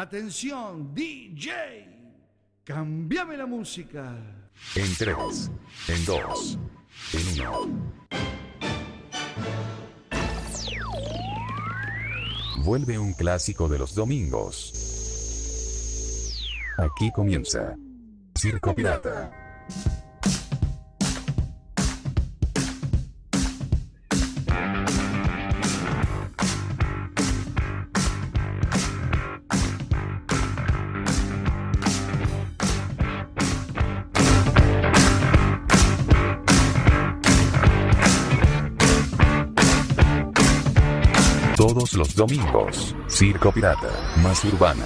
Atención, DJ, cambiame la música. En tres, en dos, en uno. Vuelve un clásico de los domingos. Aquí comienza Circo Pirata. domingos, Circo Pirata, más urbana.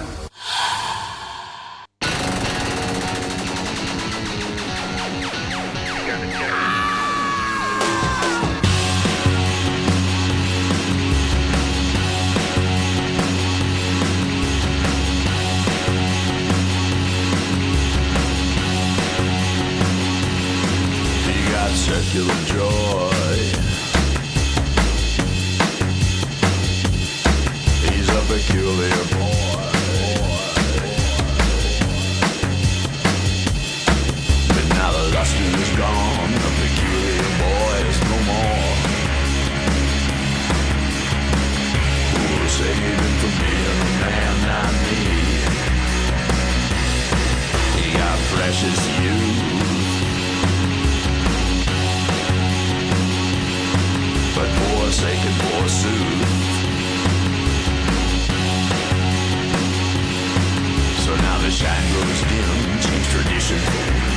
but forsaken forsooth. So now the shine grows dim, change tradition.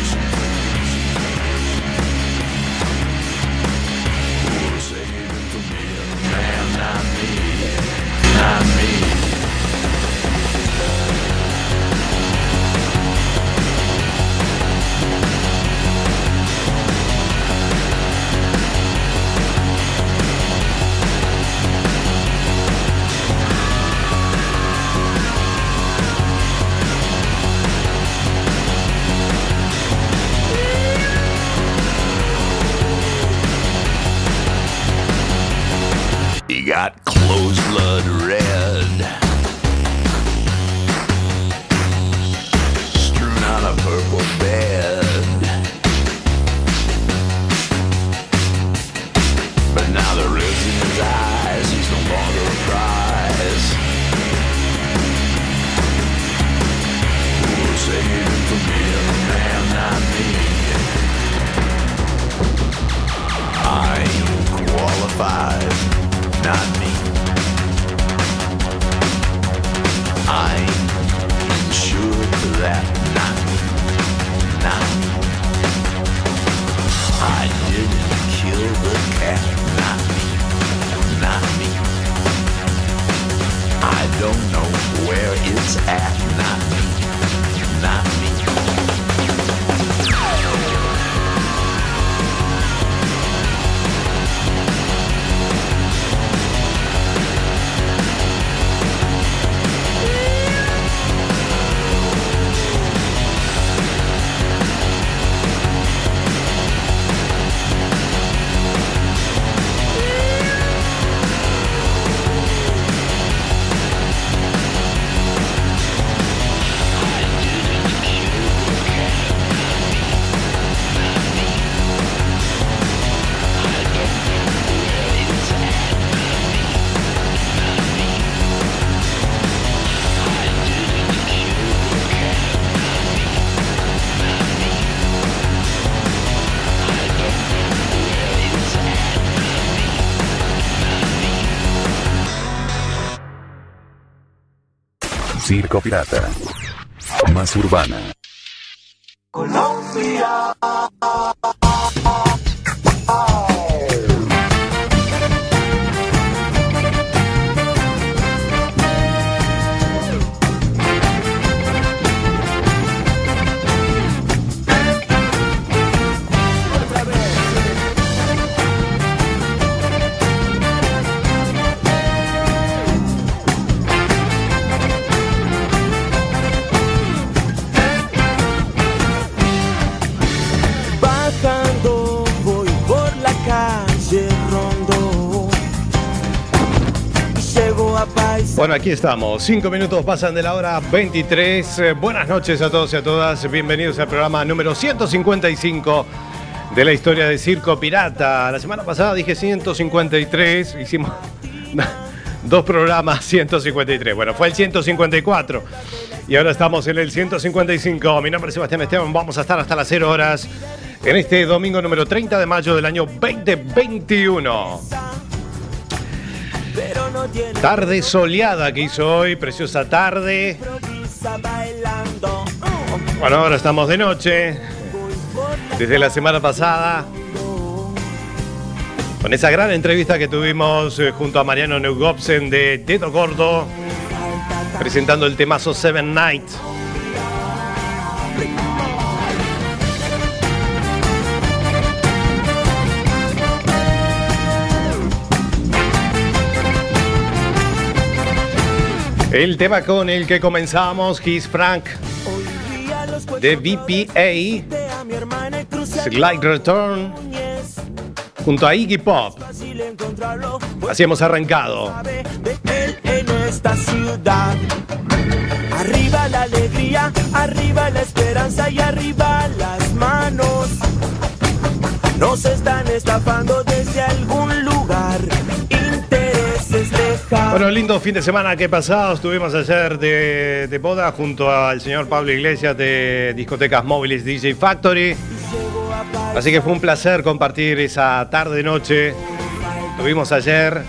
Disco pirata. Más urbana. Colombia. Bueno, aquí estamos. Cinco minutos pasan de la hora 23. Eh, buenas noches a todos y a todas. Bienvenidos al programa número 155 de la historia de Circo Pirata. La semana pasada dije 153. Hicimos dos programas 153. Bueno, fue el 154. Y ahora estamos en el 155. Mi nombre es Sebastián Esteban. Vamos a estar hasta las 0 horas en este domingo número 30 de mayo del año 2021. Tarde soleada que hizo hoy, preciosa tarde. Bueno, ahora estamos de noche. Desde la semana pasada. Con esa gran entrevista que tuvimos eh, junto a Mariano Neugopsen de Dedo Gordo. Presentando el temazo Seven Nights. El tema con el que comenzamos, His Frank, de VPA, Slight Return, junto a Iggy Pop. Así hemos arrancado. Arriba la alegría, arriba la esperanza y arriba las manos. Nos están estafando desde algún lugar. Bueno, lindo fin de semana que pasado. Estuvimos ayer de, boda junto al señor Pablo Iglesias de Discotecas Móviles DJ Factory. Así que fue un placer compartir esa tarde-noche. Tuvimos ayer.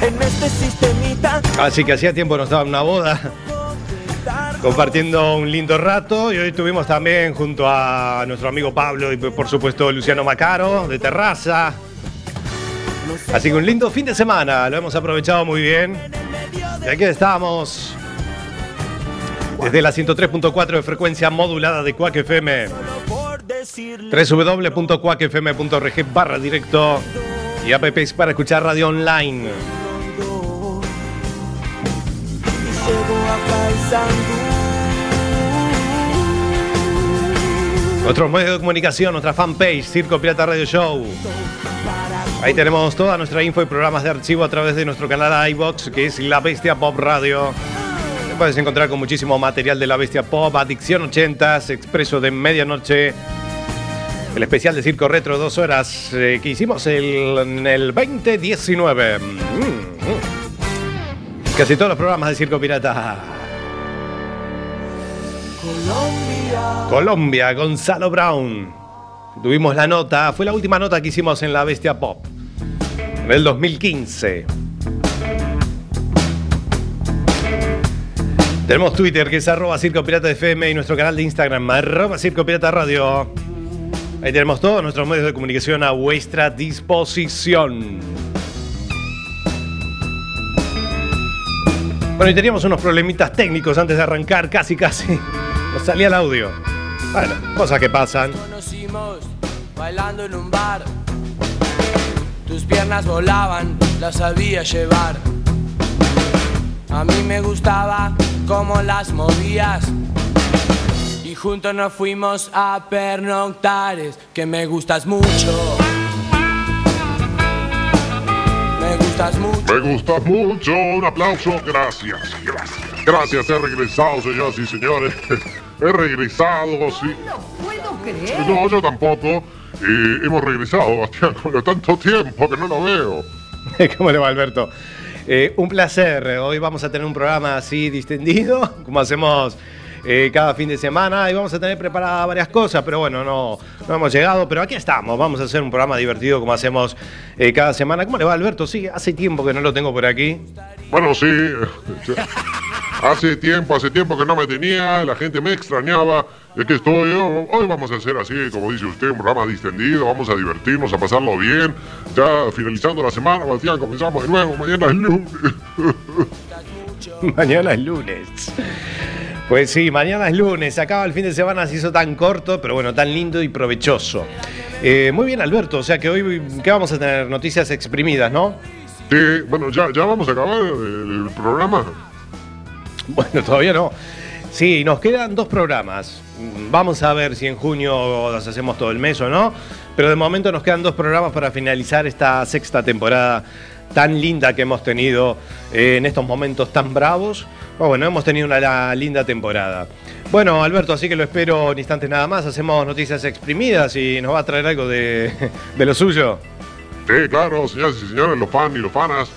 En este sistemita Así que hacía tiempo no estaba en una boda, compartiendo un lindo rato. Y hoy estuvimos también junto a nuestro amigo Pablo y por supuesto Luciano Macaro de Terraza. Así que un lindo fin de semana, lo hemos aprovechado muy bien. Y aquí estamos. Desde la 103.4 de frecuencia modulada de Quack FM, www.quackfm.org barra directo y apps para escuchar radio online. Nuestros medios de comunicación, nuestra fanpage, Circo Pirata Radio Show. Ahí tenemos toda nuestra info y programas de archivo a través de nuestro canal iBox, que es La Bestia Pop Radio. Te puedes encontrar con muchísimo material de La Bestia Pop, Adicción 80s, Expreso de Medianoche, el especial de Circo Retro, dos horas eh, que hicimos el- en el 2019. Mm, mm. Casi todos los programas de Circo Pirata. Colombia. Colombia, Gonzalo Brown. Tuvimos la nota, fue la última nota que hicimos en La Bestia Pop. En el 2015. Tenemos Twitter que es arroba Circo Pirata FM y nuestro canal de Instagram arroba Circo. Ahí tenemos todos nuestros medios de comunicación a vuestra disposición. Bueno, y teníamos unos problemitas técnicos antes de arrancar, casi casi. Nos salía el audio. Bueno, cosas que pasan. Bailando en un bar. Tus piernas volaban, las sabía llevar. A mí me gustaba cómo las movías. Y juntos nos fuimos a pernoctares, que me gustas mucho. Me gustas mucho. Me gusta mucho, un aplauso, gracias, gracias. Gracias, he regresado, señoras y señores. He regresado, sí. Creer. No, yo tampoco. Hemos regresado, Bastián, con tanto tiempo que no lo veo. ¿Cómo le va, Alberto? Eh, un placer. Hoy vamos a tener un programa así distendido, como hacemos eh, cada fin de semana, y vamos a tener preparadas varias cosas, pero bueno, no, no hemos llegado. Pero aquí estamos, vamos a hacer un programa divertido como hacemos eh, cada semana. ¿Cómo le va, Alberto? Sí, hace tiempo que no lo tengo por aquí. Bueno, sí. Hace tiempo, hace tiempo que no me tenía, la gente me extrañaba. Es que estoy, oh, hoy vamos a hacer así, como dice usted, un programa distendido, vamos a divertirnos, a pasarlo bien. Ya finalizando la semana, Bastián, comenzamos de nuevo, mañana es lunes. Mañana es lunes. Pues sí, mañana es lunes. Se acaba el fin de semana, se hizo tan corto, pero bueno, tan lindo y provechoso. Eh, muy bien, Alberto. O sea que hoy, ¿qué vamos a tener? Noticias exprimidas, ¿no? Sí, bueno, ya, ya vamos a acabar el programa. Bueno, todavía no. Sí, nos quedan dos programas. Vamos a ver si en junio los hacemos todo el mes o no. Pero de momento nos quedan dos programas para finalizar esta sexta temporada tan linda que hemos tenido eh, en estos momentos tan bravos. Oh, bueno, hemos tenido una linda temporada. Bueno, Alberto, así que lo espero en instantes nada más. Hacemos noticias exprimidas y nos va a traer algo de, lo suyo. Sí, claro, señoras y señores, los fans y los fanas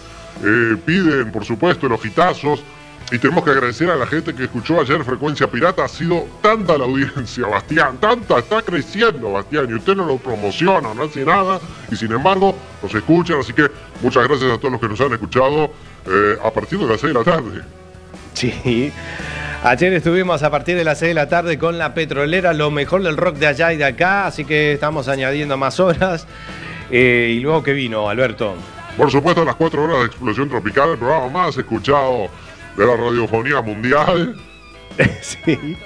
eh, piden, por supuesto, los hitazos. Y tenemos que agradecer a la gente que escuchó ayer Frecuencia Pirata. Ha sido tanta la audiencia, Bastián, tanta, está creciendo, Bastián. Y usted no lo promociona, no hace nada. Y sin embargo, nos escuchan. Así que muchas gracias a todos los que nos han escuchado eh, a partir de las 6 de la tarde. Sí. Ayer estuvimos a partir de las 6 de la tarde con la petrolera, lo mejor del rock de allá y de acá, así que estamos añadiendo más horas. Eh, y luego que vino, Alberto. Por supuesto, las 4 horas de Explosión Tropical, el programa más escuchado de la radiofonía mundial. Sí.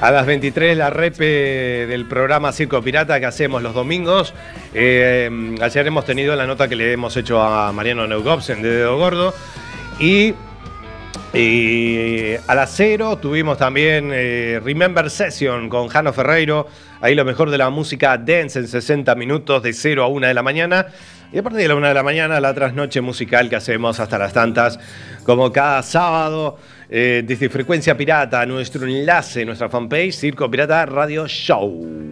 A las 23 la repe del programa Circo Pirata que hacemos los domingos. Eh, ayer hemos tenido la nota que le hemos hecho a Mariano Neugobsen de Dedo Gordo. Y, y a las 0 tuvimos también eh, Remember Session con Jano Ferreiro. Ahí lo mejor de la música dance en 60 minutos de 0 a 1 de la mañana. Y a partir de la 1 de la mañana, la trasnoche musical que hacemos hasta las tantas, como cada sábado, eh, desde Frecuencia Pirata, nuestro enlace, nuestra fanpage, Circo Pirata Radio Show.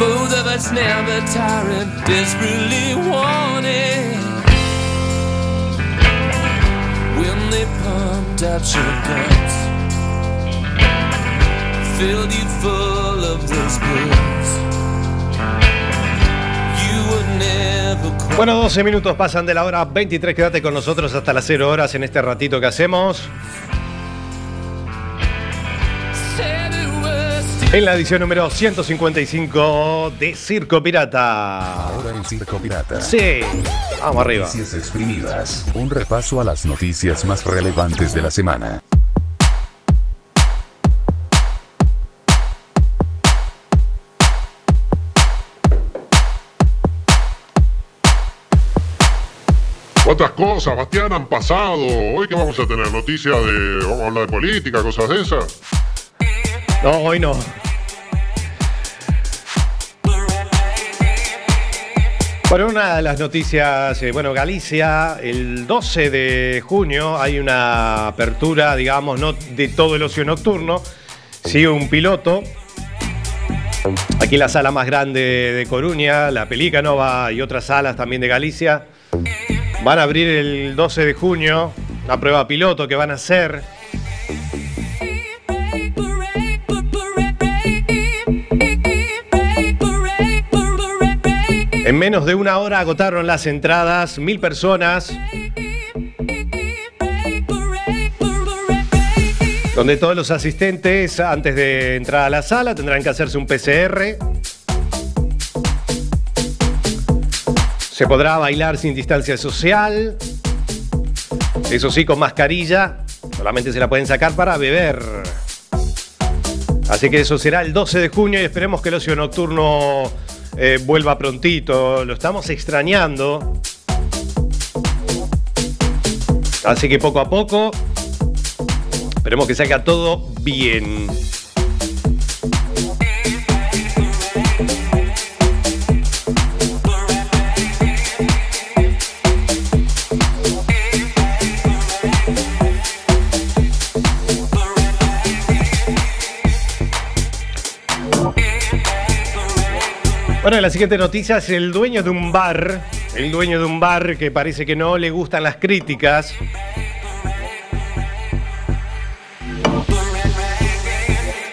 Both of us never tiring, desperately wanting. When they pumped out your guts filled you full of those pills. Bueno, 12 minutos pasan de la hora 23. Quédate con nosotros hasta las 0 horas en este ratito que hacemos. En la edición número 155 de Circo Pirata. Ahora en Circo Pirata. Sí, vamos arriba. Noticias exprimidas. Un repaso a las noticias más relevantes de la semana. Otras cosas, Bastián, han pasado. Hoy que vamos a tener noticias de. Vamos a hablar de política, cosas de esas. No, hoy no. Bueno, una de las noticias, eh, bueno, Galicia, el 12 de junio hay una apertura, digamos, no de todo el ocio nocturno, sí un piloto. Aquí la sala más grande de Coruña, la Pelícanova y otras salas también de Galicia. Van a abrir el 12 de junio una prueba piloto que van a hacer. En menos de una hora agotaron las entradas, mil personas, donde todos los asistentes antes de entrar a la sala tendrán que hacerse un PCR. Se podrá bailar sin distancia social, eso sí, con mascarilla, solamente se la pueden sacar para beber. Así que eso será el 12 de junio y esperemos que el ocio nocturno eh, vuelva prontito. Lo estamos extrañando. Así que poco a poco, esperemos que salga todo bien. Bueno, la siguiente noticia es el dueño de un bar, el dueño de un bar que parece que no le gustan las críticas.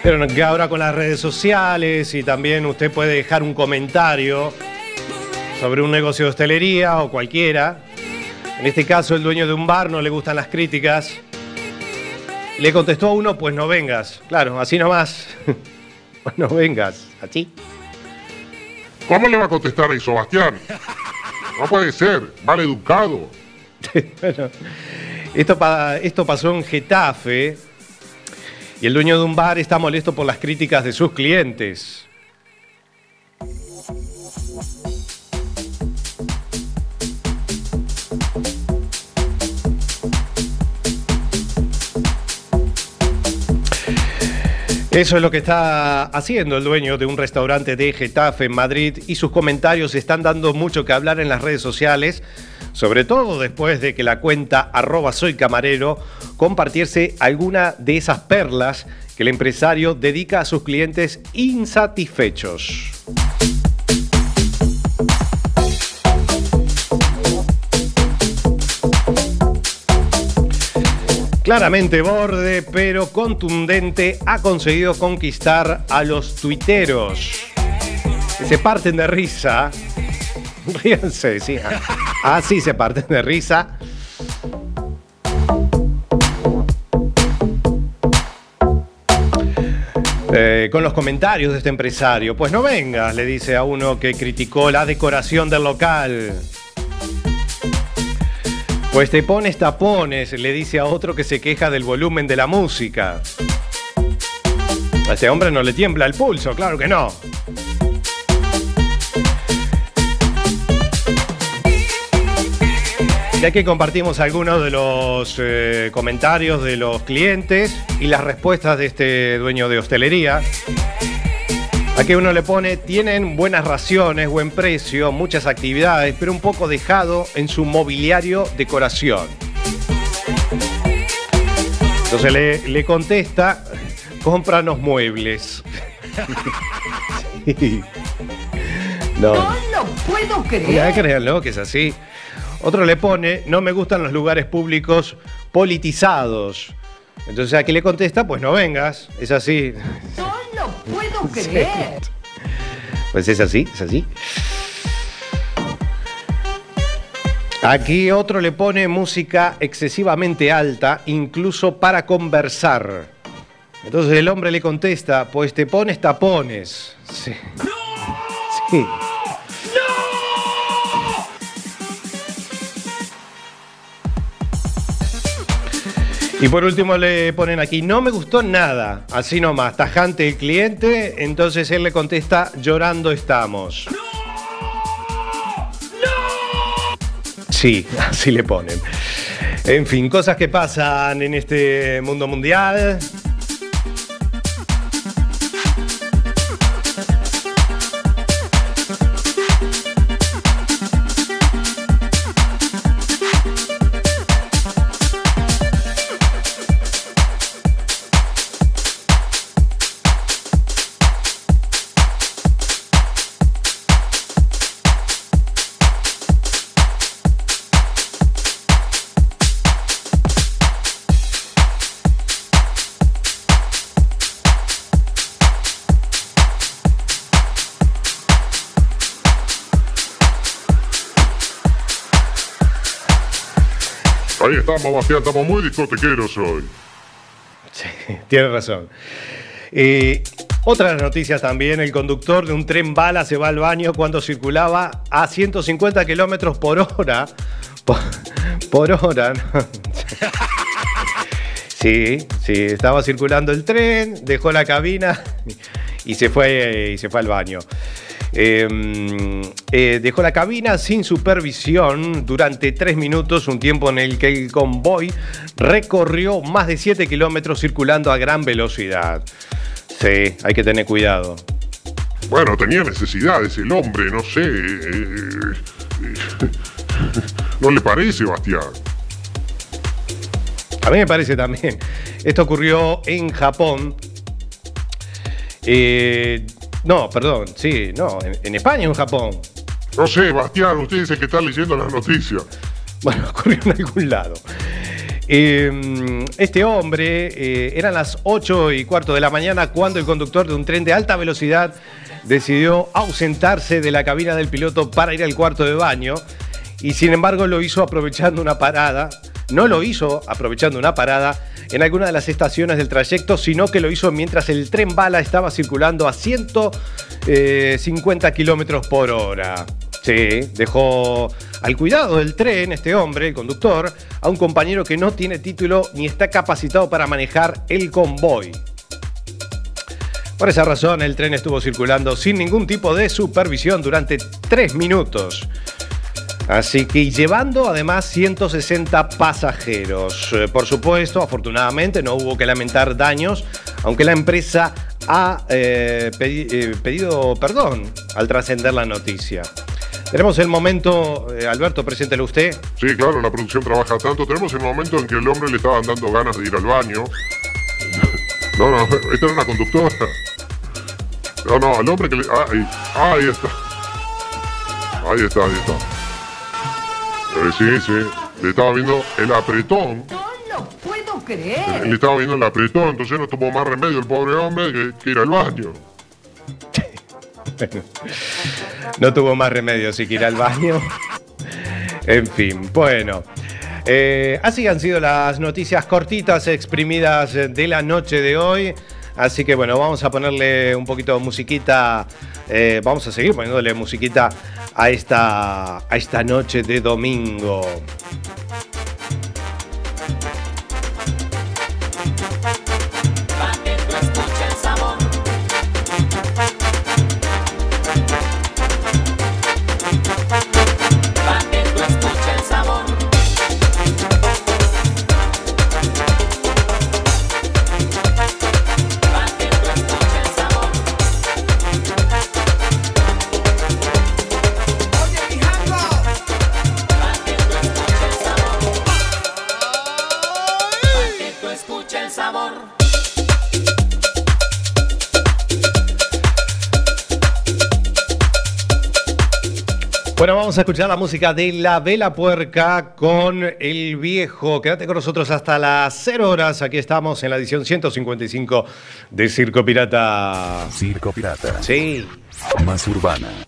Pero que ahora con las redes sociales y también usted puede dejar un comentario sobre un negocio de hostelería o cualquiera. En este caso, el dueño de un bar no le gustan las críticas. Le contestó a uno, pues no vengas. Claro, así nomás. Pues no vengas, así. ¿Cómo le va a contestar eso, Bastián? No puede ser, mal educado. Bueno, esto pasó en Getafe y el dueño de un bar está molesto por las críticas de sus clientes. Eso es lo que está haciendo el dueño de un restaurante de Getafe en Madrid y sus comentarios están dando mucho que hablar en las redes sociales, sobre todo después de que la cuenta arroba soy camarero compartiese alguna de esas perlas que el empresario dedica a sus clientes insatisfechos. Claramente borde, pero contundente, ha conseguido conquistar a los tuiteros. Se parten de risa. Ríanse, sí. Así se parten de risa. Eh, con los comentarios de este empresario. Pues no vengas, le dice a uno que criticó la decoración del local. Pues te pones tapones, le dice a otro que se queja del volumen de la música. A este hombre no le tiembla el pulso, claro que no. Y aquí compartimos algunos de los eh, comentarios de los clientes y las respuestas de este dueño de hostelería. Aquí uno le pone, tienen buenas raciones, buen precio, muchas actividades, pero un poco dejado en su mobiliario decoración. Entonces le, le contesta, cómpranos muebles. Sí. No. No lo puedo Ya creer. créanlo que es así. Otro le pone, no me gustan los lugares públicos politizados. Entonces aquí le contesta, pues no vengas, es así. No puedo creer. Pues es así, es así. Aquí otro le pone música excesivamente alta, incluso para conversar. Entonces el hombre le contesta, pues te pones tapones. Sí. Sí. Y por último le ponen aquí, no me gustó nada, así nomás, tajante el cliente, entonces él le contesta, llorando estamos. Sí, así le ponen. En fin, cosas que pasan en este mundo mundial. Ahí estamos, Bastián, estamos muy discotequeros hoy. Tiene razón. Eh, otras noticias también, el conductor de un tren bala se va al baño cuando circulaba a 150 kilómetros por hora. Por, por hora, ¿no? Sí, sí, estaba circulando el tren, dejó la cabina y se fue, y se fue al baño. Eh, eh, dejó la cabina sin supervisión durante tres minutos, un tiempo en el que el convoy recorrió más de 7 kilómetros circulando a gran velocidad. Sí, hay que tener cuidado. Bueno, tenía necesidades el hombre, no sé. eh, eh, ¿No le parece, Bastián? A mí me parece también. Esto ocurrió en Japón. Eh, no, perdón, sí, no, en, en España o en Japón. No sé, Bastián, usted dice que está leyendo las noticias. Bueno, ocurrió en algún lado. Eh, este hombre, eh, eran las 8 y cuarto de la mañana cuando el conductor de un tren de alta velocidad decidió ausentarse de la cabina del piloto para ir al cuarto de baño y sin embargo lo hizo aprovechando una parada. No lo hizo aprovechando una parada en alguna de las estaciones del trayecto, sino que lo hizo mientras el tren bala estaba circulando a 150 kilómetros por hora. Sí, dejó al cuidado del tren este hombre, el conductor, a un compañero que no tiene título ni está capacitado para manejar el convoy. Por esa razón, el tren estuvo circulando sin ningún tipo de supervisión durante tres minutos. Así que llevando además 160 pasajeros. Eh, Por supuesto, afortunadamente no hubo que lamentar daños, aunque la empresa ha eh, eh, pedido perdón al trascender la noticia. Tenemos el momento, eh, Alberto, preséntelo usted. Sí, claro, la producción trabaja tanto. Tenemos el momento en que el hombre le estaban dando ganas de ir al baño. No, no, esta era una conductora. No, no, al hombre que le. ah, ahí, ahí está. Ahí está, ahí está. Eh, sí, sí. Le estaba viendo el apretón. No lo puedo Le creer. estaba viendo el apretón, entonces no tuvo más remedio el pobre hombre que, que ir al baño. No tuvo más remedio si que ir al baño. En fin, bueno. Eh, así han sido las noticias cortitas, exprimidas de la noche de hoy. Así que bueno, vamos a ponerle un poquito de musiquita. Eh, vamos a seguir poniéndole musiquita a esta, a esta noche de domingo. Vamos a escuchar la música de La Vela Puerca con El Viejo. Quédate con nosotros hasta las 0 horas. Aquí estamos en la edición 155 de Circo Pirata. Circo Pirata. Sí. Más urbana.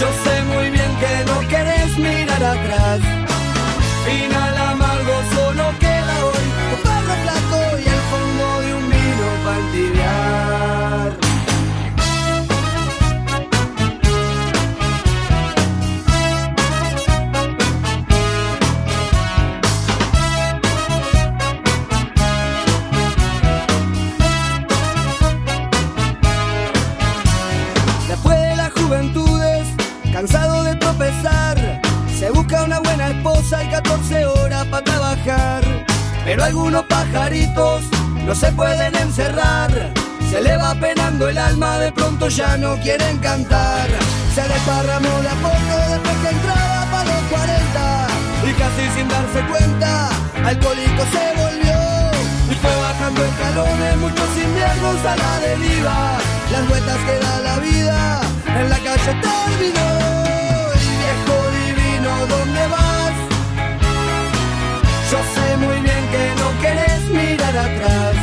Yo sé muy bien que no querés mirar atrás. Ya no quieren cantar. Se desparramó de a poco después que entraba para los 40. Y casi sin darse cuenta, alcohólico se volvió. Y fue bajando escalones, muchos inviernos a la deriva. Las vueltas que da la vida, en la calle terminó. Y viejo divino, ¿dónde vas? Yo sé muy bien que no querés mirar atrás.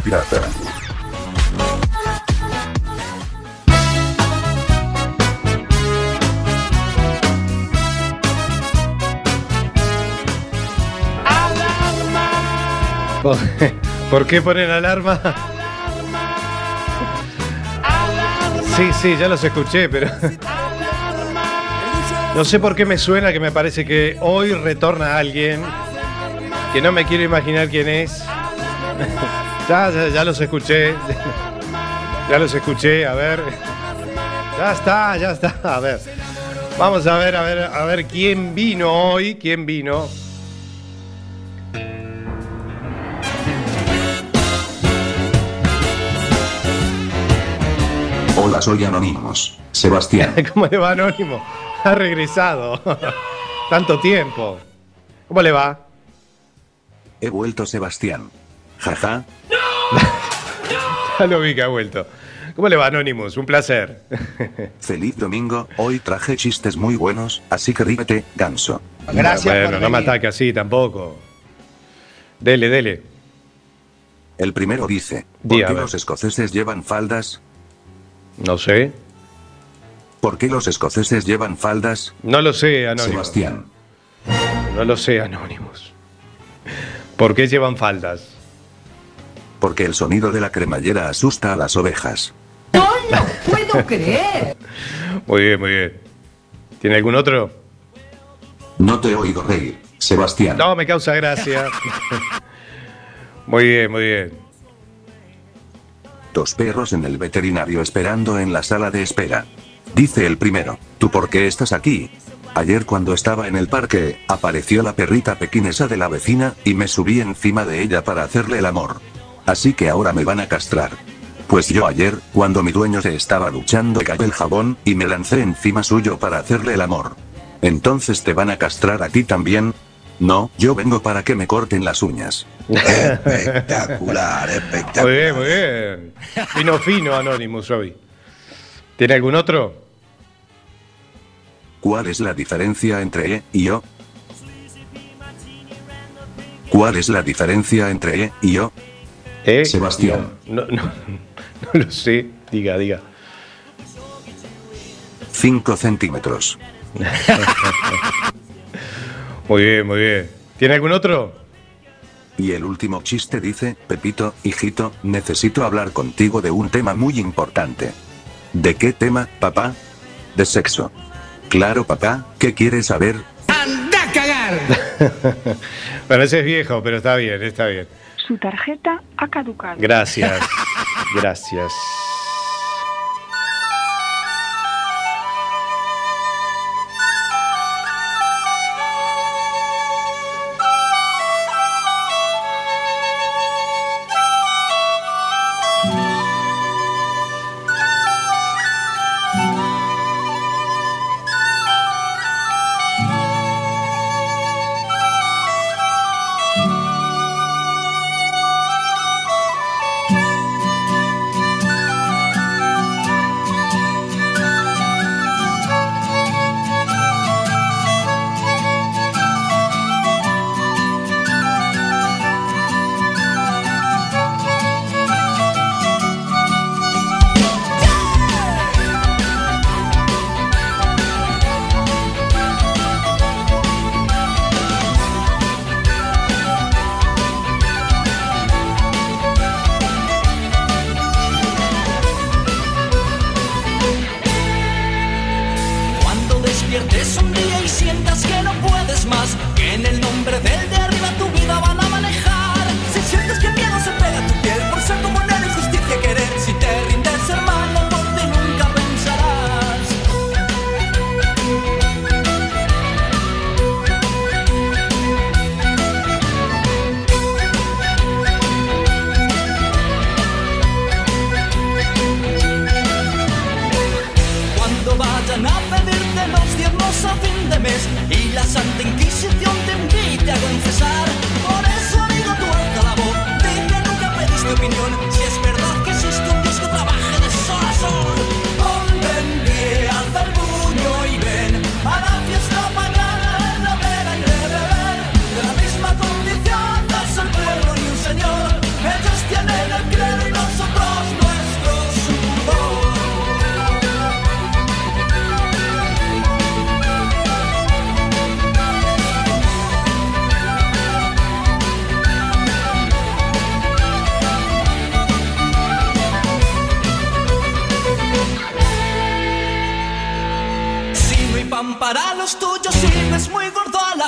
Pirata. ¿Por, por qué ponen alarma? Sí, sí, ya los escuché, pero. No sé por qué me suena que me parece que hoy retorna alguien que no me quiero imaginar quién es. Ya, ya, ya los escuché. Ya los escuché, a ver. Ya está, ya está. A ver. Vamos a ver, a ver, a ver quién vino hoy, quién vino. Hola, soy Anonymous. Sebastián. ¿Cómo le va, Anónimo? Ha regresado. Tanto tiempo. ¿Cómo le va? He vuelto Sebastián. Jaja. Ya lo vi que ha vuelto. ¿Cómo le va, Anonymous? Un placer. Feliz domingo. Hoy traje chistes muy buenos, así que ríete, ganso. Gracias Bueno, por no me ataque así tampoco. Dele, dele. El primero dice: Di, ¿Por qué los escoceses llevan faldas? No sé. ¿Por qué los escoceses llevan faldas? No lo sé, Anonymous. Sebastián. No lo sé, Anonymous. ¿Por qué llevan faldas? Porque el sonido de la cremallera asusta a las ovejas. No lo puedo creer. Muy bien, muy bien. ¿Tiene algún otro? No te oigo reír, Sebastián. No, me causa gracia. Muy bien, muy bien. Dos perros en el veterinario esperando en la sala de espera. Dice el primero, ¿tú por qué estás aquí? Ayer cuando estaba en el parque, apareció la perrita pequinesa de la vecina, y me subí encima de ella para hacerle el amor. Así que ahora me van a castrar. Pues yo ayer, cuando mi dueño se estaba duchando, cayó el jabón, y me lancé encima suyo para hacerle el amor. Entonces te van a castrar a ti también. No, yo vengo para que me corten las uñas. Espectacular, espectacular. Muy bien, muy bien. Fino, fino, Anonymous hoy. ¿Tiene algún otro? ¿Cuál es la diferencia entre E y O? ¿Cuál es la diferencia entre E y O? ¿Eh? Sebastián. No, no, no, no lo sé. Diga, diga. 5 centímetros. Muy bien, muy bien. ¿Tiene algún otro? Y el último chiste dice, Pepito, hijito, necesito hablar contigo de un tema muy importante. ¿De qué tema, papá? De sexo. Claro, papá, ¿qué quieres saber? Bueno, ese es viejo, pero está bien, está bien. Su tarjeta ha caducado. Gracias. Gracias.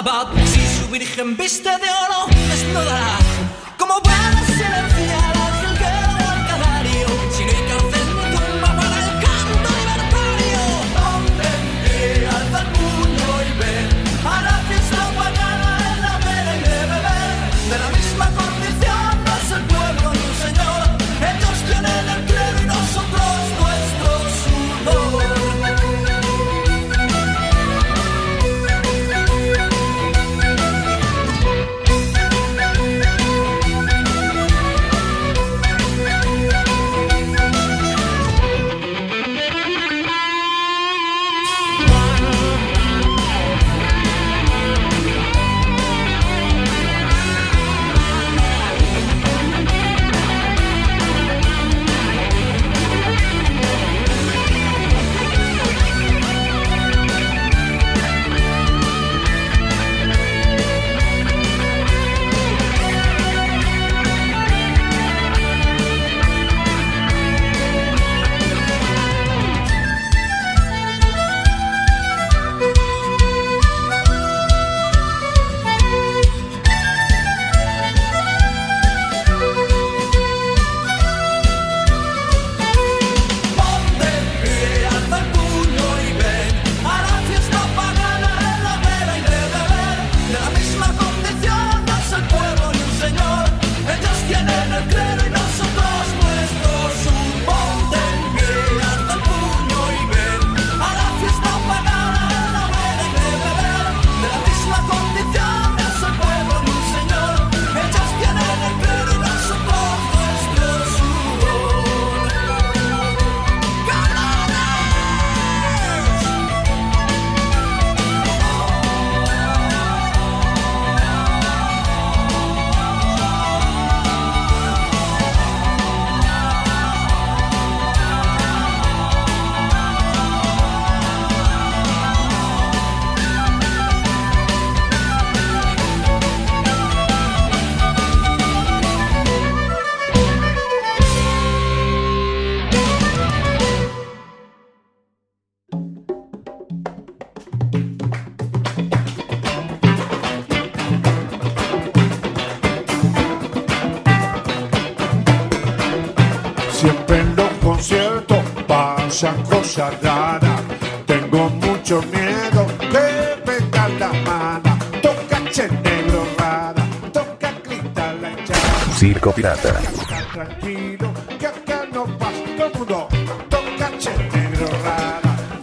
Si su virgen viste de oro, desnudará.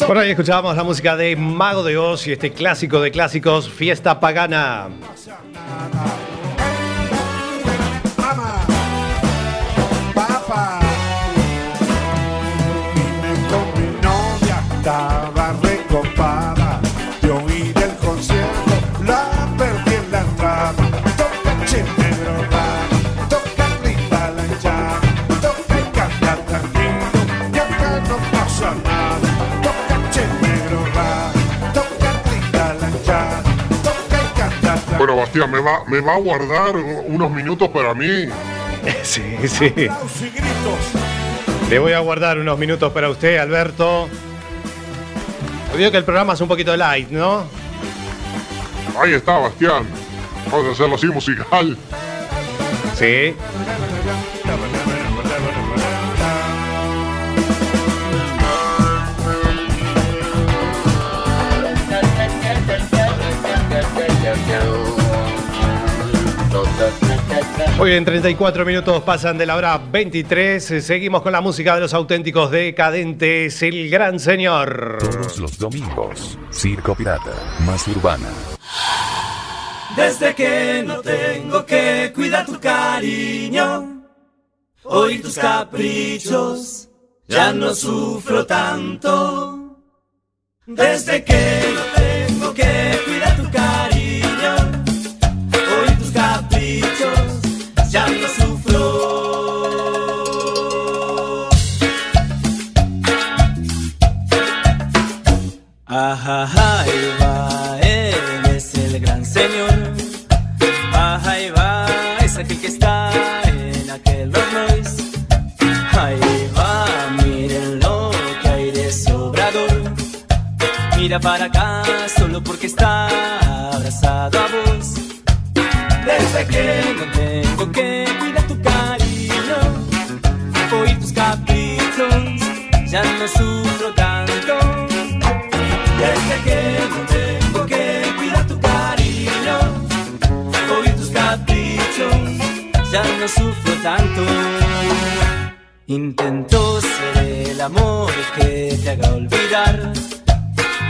Por ahí escuchábamos la música de Mago de Oz y este clásico de clásicos, Fiesta Pagana. Tranquilo. Bueno, Bastián, ¿me va, ¿me va a guardar unos minutos para mí? Sí, sí. Le voy a guardar unos minutos para usted, Alberto. Veo que el programa es un poquito light, ¿no? Ahí está, Bastián. Vamos a hacerlo así musical. Sí. Hoy en 34 minutos pasan de la hora 23. eh, Seguimos con la música de los auténticos decadentes, el gran señor. Todos los domingos. Circo Pirata. Más urbana. Desde que no tengo que cuidar tu cariño, oír tus caprichos, ya no sufro tanto. Desde que no tengo que cuidar tu cariño, Ajá, ahí va, él es el gran señor. Ajá, ahí va, es aquel que está en aquel Rolls Royce. Ahí va, miren lo que hay de sobrador. Mira para acá solo porque está abrazado Desde que no tengo que cuidar tu cariño, oír tus caprichos, ya no sufro tanto. No sufro tanto. Intento ser el amor que te haga olvidar.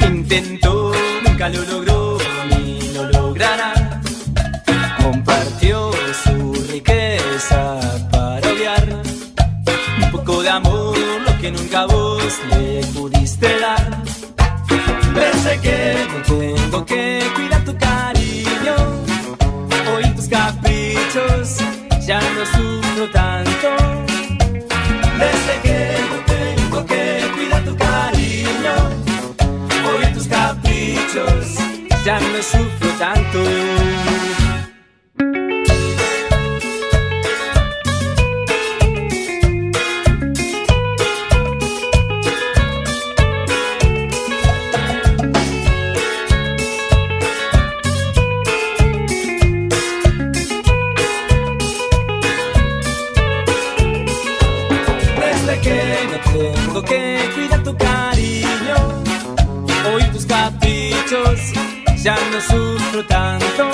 Intento, nunca lo logró ni lo logrará. Compartió su riqueza para odiar. Un poco de amor, lo que nunca vos le pudiste dar. Desde que no tengo que cuidar tu cariño, oír tus caprichos, ya no sufro tanto. Desde que no tengo que cuidar tu cariño, oír tus caprichos, ya no sufro tanto. Sufro tanto.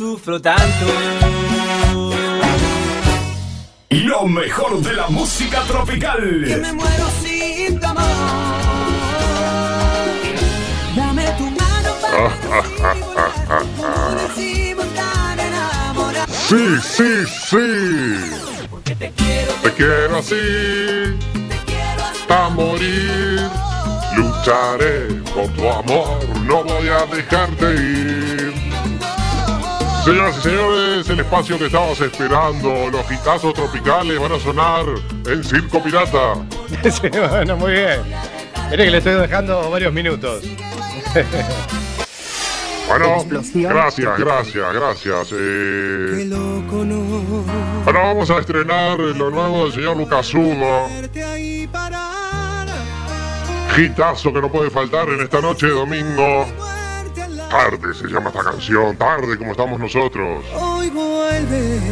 Sufro tanto. Lo mejor de la música tropical. Que me muero sin tu amor. Dame tu mano para decimos tan enamorados. Sí, sí, sí. Te quiero así. Hasta morir. Lucharé por tu amor. No voy a dejarte ir. Señoras y señores, el espacio que estabas esperando, los hitazos tropicales van a sonar en Circo Pirata. Sí, bueno, muy bien. Mire que le estoy dejando varios minutos. Bueno, Explosión gracias, gracias, gracias. Eh, Ahora vamos a estrenar lo nuevo del señor Lucas Hugo. Hitazo que no puede faltar en esta noche de domingo. Tarde se llama esta canción, tarde como estamos nosotros. Hoy vuelves.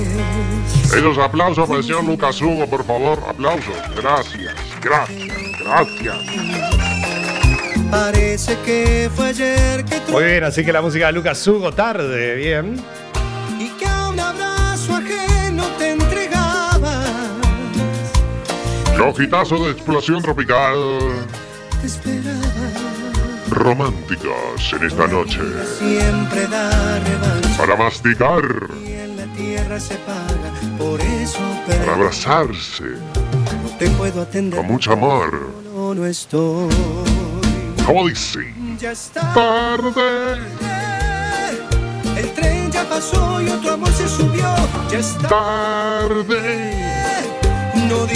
Esos aplausos para el señor Lucas Hugo, por favor, aplausos. Gracias, gracias, gracias. Parece que fue ayer que Muy bien, así que la música de Lucas Hugo tarde, bien. y que a un abrazo ajeno te entregabas. Los de explosión tropical. Te esperaba. Románticas en esta noche. Siempre da revancha. Para masticar, Y en la tierra se paga. Por eso para abrazarse, No te puedo atender. con mucho amor. No, no estoy. Como dice, Ya está. tarde, El tren ya pasó y otro amor se subió. Ya está. tarde. No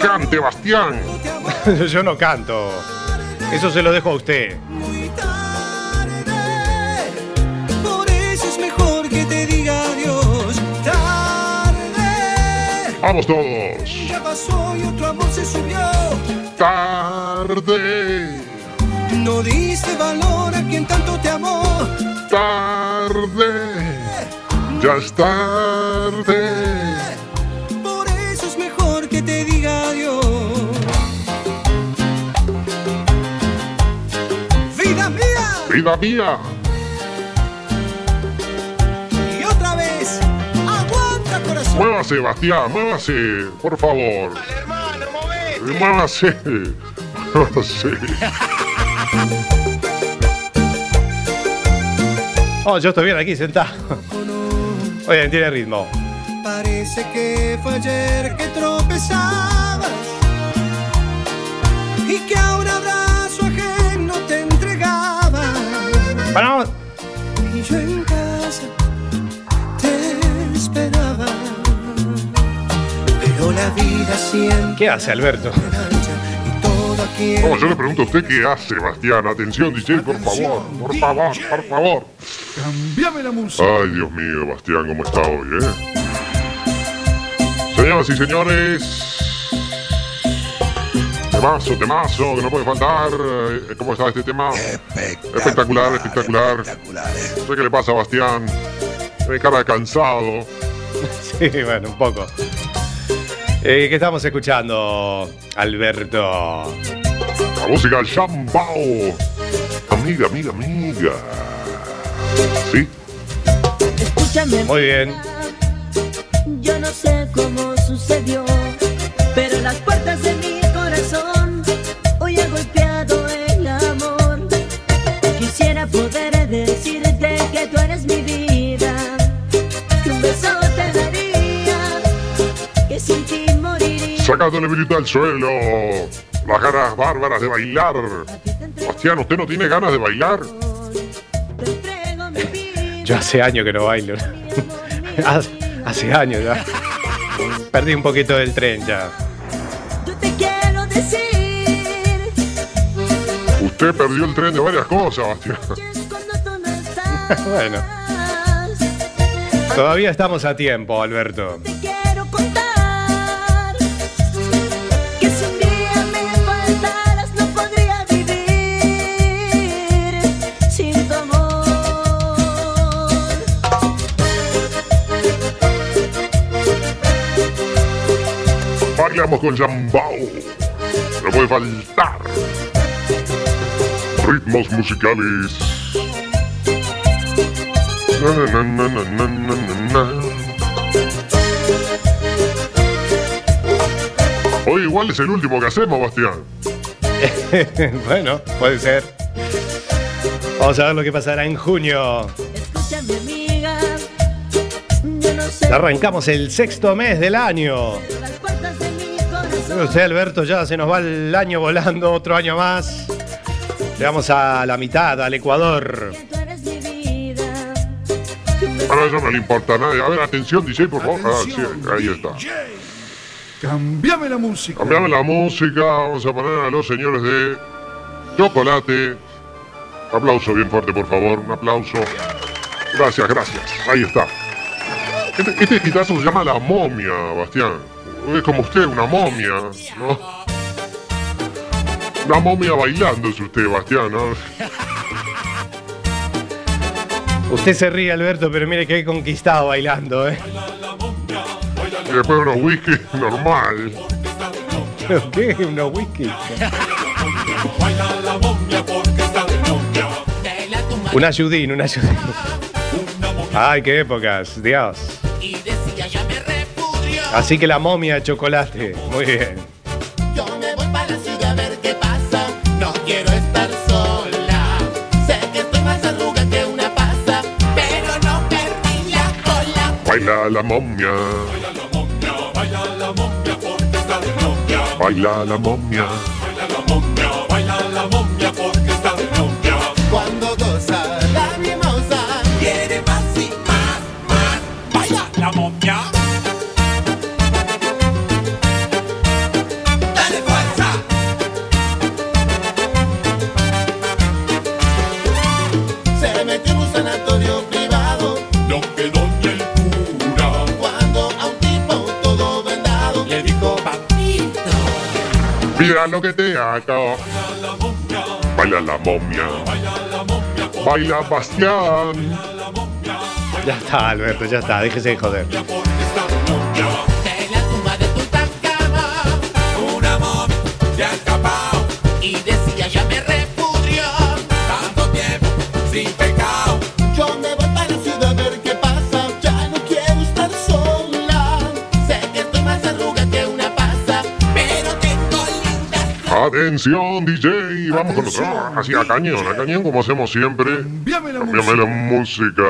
Cante, Bastián. Yo no canto. Eso se lo dejo a usted. Vamos todos. Ya pasó y otro amor se subió. Tarde, No diste valor a quien tanto te amó. tarde. Ya es tarde. Por eso es mejor que te diga adiós. Vida mía. Vida mía. Muévase, Bastián, muévase, por favor. Muévase. sí. Oh, yo estoy bien aquí sentado. Oye, tiene ritmo. Parece que fue ayer que tropezabas y que a un abrazo ajeno te entregabas. Y yo la vida siempre ¿Qué hace Alberto? No, yo le pregunto a usted qué hace, Bastián. Atención, DJ, por favor, por favor, por favor. Cambiame la música. Ay, Dios mío, Bastián, ¿cómo está hoy, eh? Señoras y señores. Temazo, temazo, que no puede faltar. Eh, ¿Cómo está este tema? Espectacular, espectacular. No sé qué le pasa a Bastián. Tiene cara de cansado. Sí, bueno, un poco. Eh, ¿Qué estamos escuchando, Alberto? La música Shambao. Amiga, amiga, amiga. ¿Sí? Escúchame. Muy bien. Yo no sé cómo sucedió, pero las puertas de Sacando espíritu al suelo. Las ganas bárbaras de bailar. Bastián, ¿usted no tiene ganas de bailar? Yo hace años que no bailo. hace, hace años ya. Perdí un poquito del tren ya. Te quiero decir, Usted perdió el tren de varias cosas, Bastián. bueno. Todavía estamos a tiempo, Alberto. Bailamos con Jambao. No puede faltar. Ritmos musicales. Na, na, na, na, na, na, na, na. Hoy igual es el último que hacemos, Bastián. bueno, puede ser. Vamos a ver lo que pasará en junio. Escúchame amiga, yo no sé Arrancamos el sexto mes del año. Usted, Alberto, ya se nos va el año volando, otro año más. Llegamos a la mitad, al Ecuador. Ahora eso no le importa a nadie. A ver, atención, DJ, por favor. Ah, sí, ahí está. Cambiame la música. Cambiame la música. Vamos a poner a los señores de Chocolate. Aplauso bien fuerte, por favor. Un aplauso. Gracias, gracias. Ahí está. Este, este se llama La Momia, Bastián. Es como usted, una momia, ¿no? Una momia bailando es usted, Bastián, ¿no? Usted se ríe, Alberto, pero mire que he conquistado bailando, ¿eh? Y después unos whisky normal. ¿Pero qué? ¿Unos whisky? Un ayudín, un ayudín. Ay, qué épocas, Dios. Así que la momia de chocolate. Muy bien. Yo me voy para la ciudad a ver qué pasa. No quiero estar sola. Sé que estoy más arruga que una pasa, pero no perdí la cola. Baila la momia. Baila la momia. Cuando Lo que te hago. Baila la momia. Baila Bastián. Ya está, Alberto, ya está. Déjese de joder. Atención, DJ. Vamos con otro. Así a cañón, a cañón, como hacemos siempre. La Cambiame la música.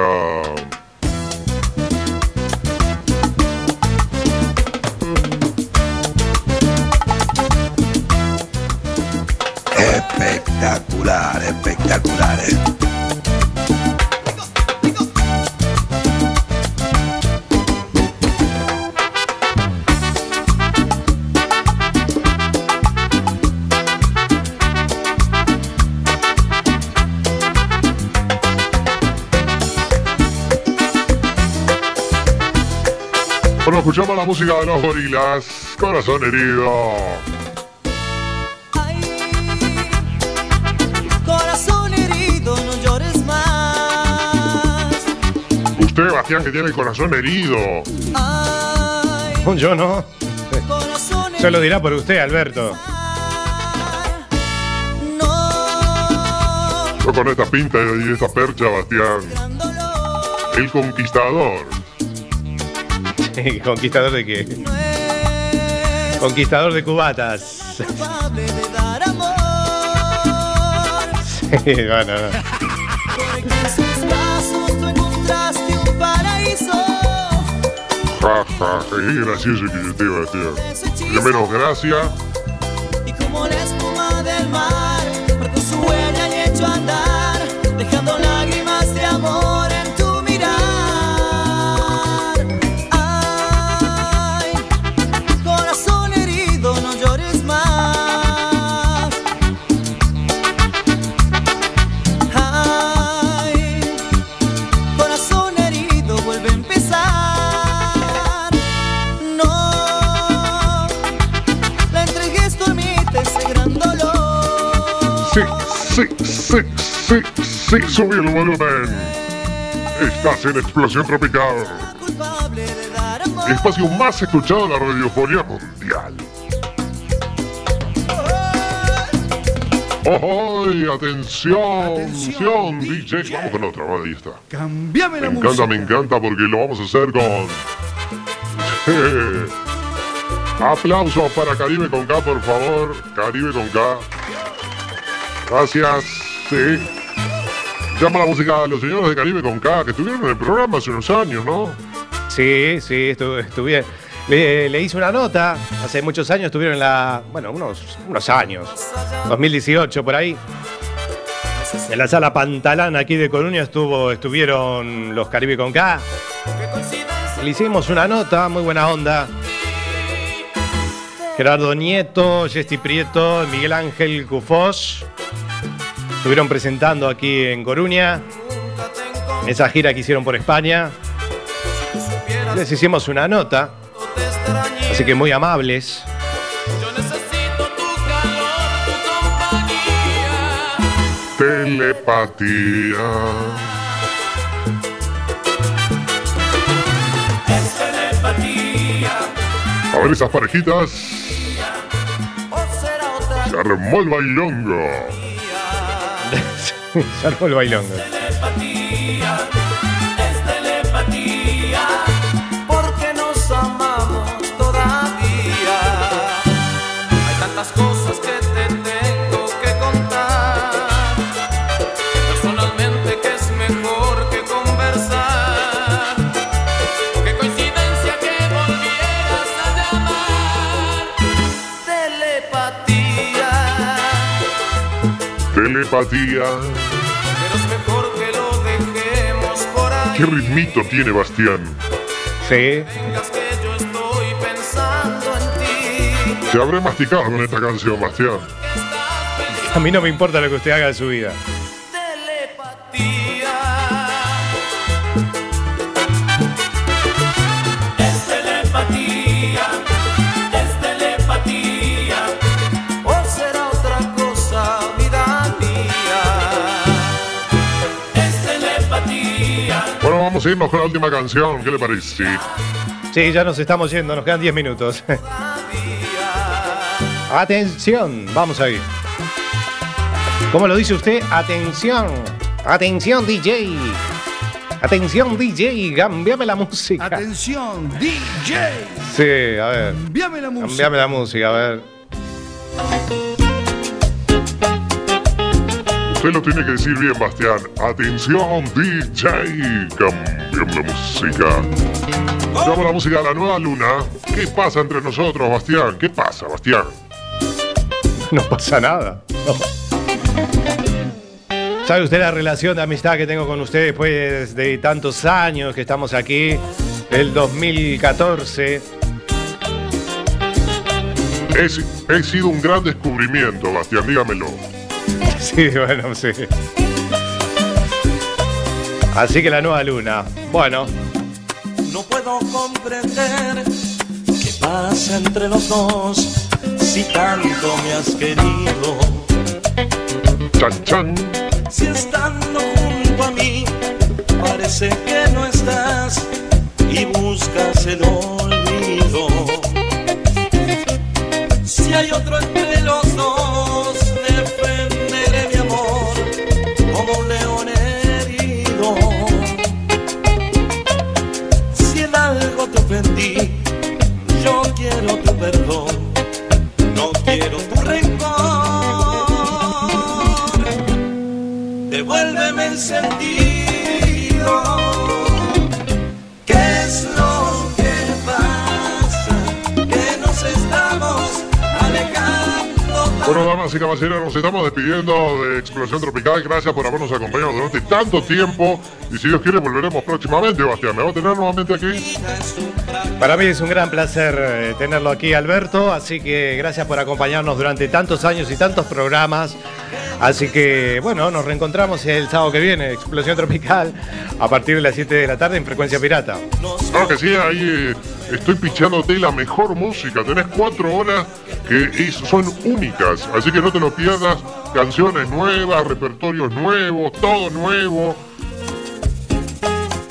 La música de los gorilas. Corazón herido. Corazón herido, no llores más. Usted, Bastián, que tiene el corazón herido. Yo no. Se lo dirá por usted, Alberto. Yo con esta pinta y esta percha, Bastián. El conquistador. ¿Conquistador de qué? Conquistador de cubatas. Sí, bueno, no. En sus brazos tú encontraste un paraíso. Ja, ja, qué gracioso que usted, Bastián. Tiene menos gracia. Y como la espuma del mar, marcó su huella y a andar, dejando sí, sí, sí, subí el volumen. Estás en Explosión Tropical. El espacio más escuchado de la radiofonía mundial. ¡Oh, atención! ¡Atención, DJ! Vamos con otra, ahí está. Cambiame Me la encanta, música. me encanta porque lo vamos a hacer con. Aplausos para Caribe con K, por favor. Caribe con K. Gracias. Sí. Llama la música a los señores de Caribe con K, que estuvieron en el programa hace unos años, ¿no? Sí, sí, estuve, estuve- le, hice una nota, hace muchos años estuvieron en la, bueno, unos, unos años, 2018 por ahí. En la sala Pantalán aquí de Coruña estuvo, estuvieron los Caribe con K. Le hicimos una nota, muy buena onda. Gerardo Nieto, Jesti Prieto, Miguel Ángel Cufós. Estuvieron presentando aquí en Coruña. En esa gira que hicieron por España. Les hicimos una nota. Así que muy amables. Telepatía. Es telepatía. A ver esas parejitas. Se armó el bailongo. Se armó el bailongo. telepatía. Es telepatía. Porque nos amamos todavía. Hay tantas cosas que te tengo que contar. Personalmente que es mejor que conversar. Qué coincidencia que volvieras a llamar. Telepatía. Telepatía. ¿Qué ritmito tiene Bastián? Sí. Se habré masticado con esta canción, Bastián. A mí no me importa lo que usted haga de su vida. A irnos con la última canción. ¿Qué le parece? Sí, ya nos estamos yendo, nos quedan 10 minutos. Atención, vamos a ir. ¿Cómo lo dice usted? Atención. Atención, DJ. Atención, DJ, cambiame la música. Atención, DJ. Sí, a ver. Cambiame la música. Cambiame la música, a ver. Usted lo tiene que decir bien, Bastián. Atención, DJ. Cambiamos la música. Cambiamos la música a la nueva luna. ¿Qué pasa entre nosotros, Bastián? ¿Qué pasa, Bastián? No pasa nada. No. ¿Sabe usted la relación de amistad que tengo con usted después de tantos años que estamos aquí? El 2014. He, he sido un gran descubrimiento, Bastián, dígamelo. Sí, bueno, sí. Así que la nueva luna. Bueno, No puedo comprender qué pasa entre los dos si tanto me has querido. Chan chan. Si estando junto a mí parece que no estás y buscas el olvido. Si hay otro caballeros, nos estamos despidiendo de Explosión Tropical. Gracias por habernos acompañado durante tanto tiempo. Y si Dios quiere, volveremos próximamente, Bastián. ¿Me va a tener nuevamente aquí? para mí es un gran placer eh, tenerlo aquí, Alberto. Así que gracias por acompañarnos durante tantos años y tantos programas. Así que, bueno, nos reencontramos el sábado que viene, Explosión Tropical, a partir de las 7 de la tarde en Frecuencia Pirata. Claro que sí, ahí eh, estoy pichándote la mejor música. Tenés cuatro horas que son únicas, así que no te lo pierdas. Canciones nuevas, repertorios nuevos, todo nuevo.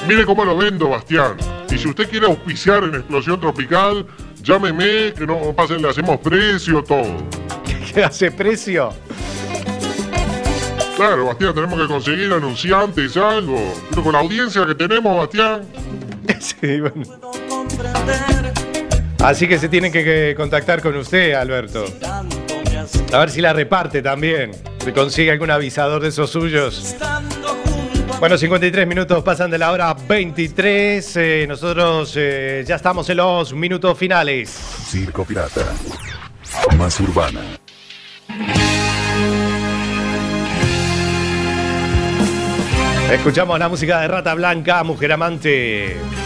Mire cómo lo vendo, Bastián. Y si usted quiere auspiciar en Explosión Tropical, llámeme, que no pase, le hacemos precio, todo. ¿Qué hace precio? Claro, Bastián, tenemos que conseguir anunciantes, algo. Pero con la audiencia que tenemos, Bastián. Sí, bueno. Así que se tienen que, que contactar con usted, Alberto. A ver si la reparte también. Se consigue algún avisador de esos suyos. Bueno, 53 minutos pasan de la hora 23. eh, nosotros eh, ya estamos en los minutos finales. Circo Pirata. Más urbana. Escuchamos la música de Rata Blanca, Mujer Amante.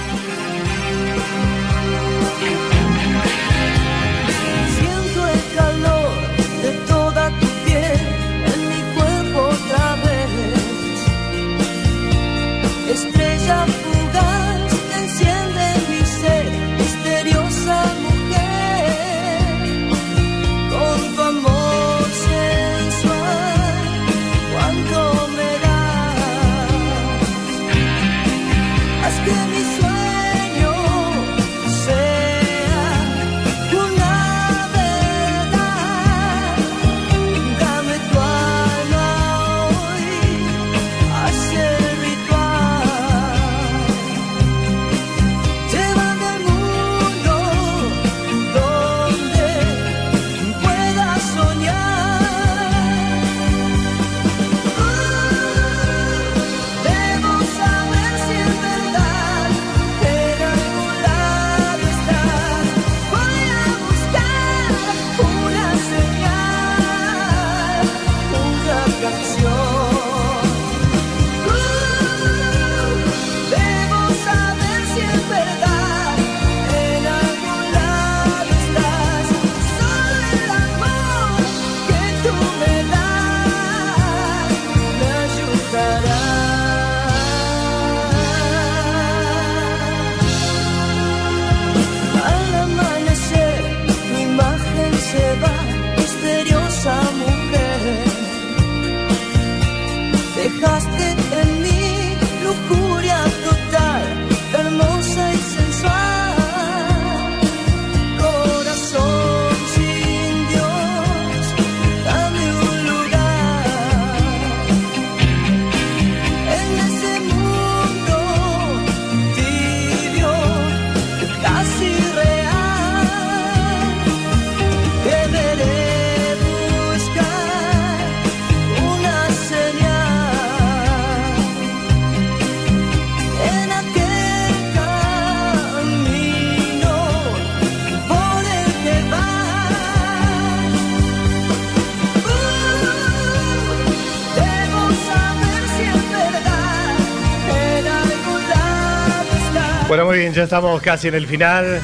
Ya estamos casi en el final.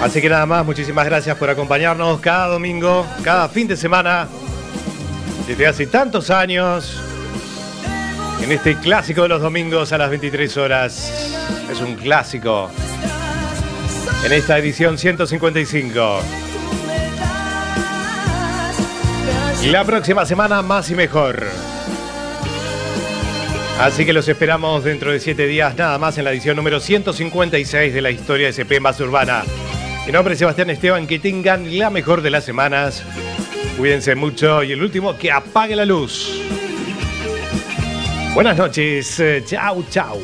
Así que nada más, muchísimas gracias por acompañarnos cada domingo, cada fin de semana, desde hace tantos años, en este clásico de los domingos a las 23 horas. Es un clásico. En esta edición 155. Y la próxima semana más y mejor. Así que los esperamos dentro de siete días, nada más en la edición número 156 de la historia SP más urbana. Mi nombre es Sebastián Esteban, que tengan la mejor de las semanas. Cuídense mucho y el último, que apague la luz. Buenas noches, eh, chau, chau.